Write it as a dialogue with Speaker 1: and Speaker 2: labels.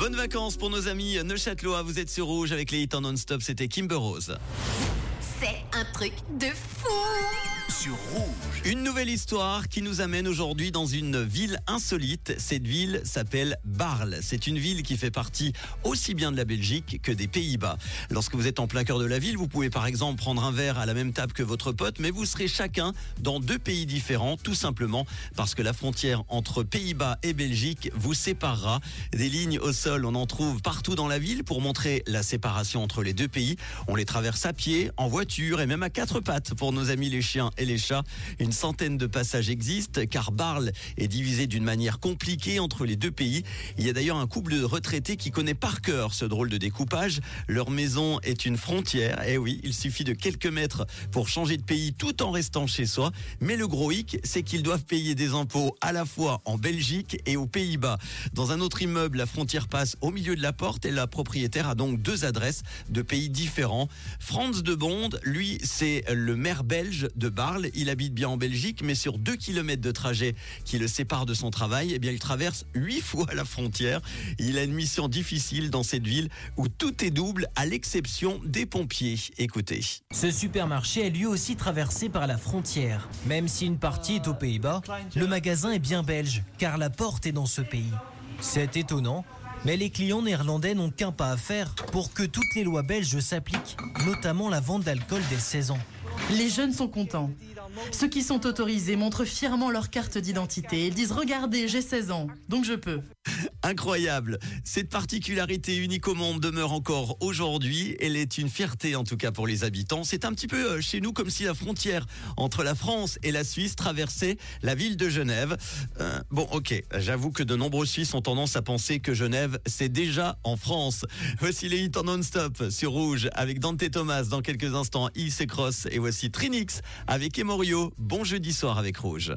Speaker 1: Bonnes vacances pour nos amis Neuchâtelois. Vous êtes sur Rouge avec les hits en non-stop. C'était Kimber Rose.
Speaker 2: C'est un truc de fou
Speaker 1: Une nouvelle histoire qui nous amène aujourd'hui dans une ville insolite. Cette ville s'appelle Barle. C'est une ville qui fait partie aussi bien de la Belgique que des Pays-Bas. Lorsque vous êtes en plein cœur de la ville, vous pouvez par exemple prendre un verre à la même table que votre pote, mais vous serez chacun dans deux pays différents, tout simplement parce que la frontière entre Pays-Bas et Belgique vous séparera. Des lignes au sol, on en trouve partout dans la ville pour montrer la séparation entre les deux pays. On les traverse à pied, en voiture et même à quatre pattes pour nos amis les chiens et les chats. Une centaine de passages existent car Barle est divisé d'une manière compliquée entre les deux pays. Il y a d'ailleurs un couple de retraités qui connaît par cœur ce drôle de découpage. Leur maison est une frontière. Et eh oui, il suffit de quelques mètres pour changer de pays tout en restant chez soi. Mais le gros hic, c'est qu'ils doivent payer des impôts à la fois en Belgique et aux Pays-Bas. Dans un autre immeuble, la frontière passe au milieu de la porte et la propriétaire a donc deux adresses de pays différents. Franz de Bond, lui, c'est le maire belge de Il habite bien en Belgique, mais sur deux kilomètres de trajet qui le séparent de son travail, eh bien, il traverse huit fois la frontière. Il a une mission difficile dans cette ville où tout est double, à l'exception des pompiers. Écoutez.
Speaker 3: Ce supermarché est lui aussi traversé par la frontière. Même si une partie est aux Pays-Bas, le magasin est bien belge, car la porte est dans ce pays. C'est étonnant, mais les clients néerlandais n'ont qu'un pas à faire pour que toutes les lois belges s'appliquent, notamment la vente d'alcool dès 16 ans.
Speaker 4: Les jeunes sont contents. Ceux qui sont autorisés montrent fièrement leur carte d'identité et disent Regardez, j'ai 16 ans, donc je peux.
Speaker 1: Incroyable. Cette particularité unique au monde demeure encore aujourd'hui. Elle est une fierté en tout cas pour les habitants. C'est un petit peu euh, chez nous comme si la frontière entre la France et la Suisse traversait la ville de Genève. Euh, bon, ok, j'avoue que de nombreux Suisses ont tendance à penser que Genève, c'est déjà en France. Voici les hits en non-stop sur Rouge avec Dante Thomas dans quelques instants, et Cross. Et voici Trinix avec Emorio. Bon jeudi soir avec Rouge.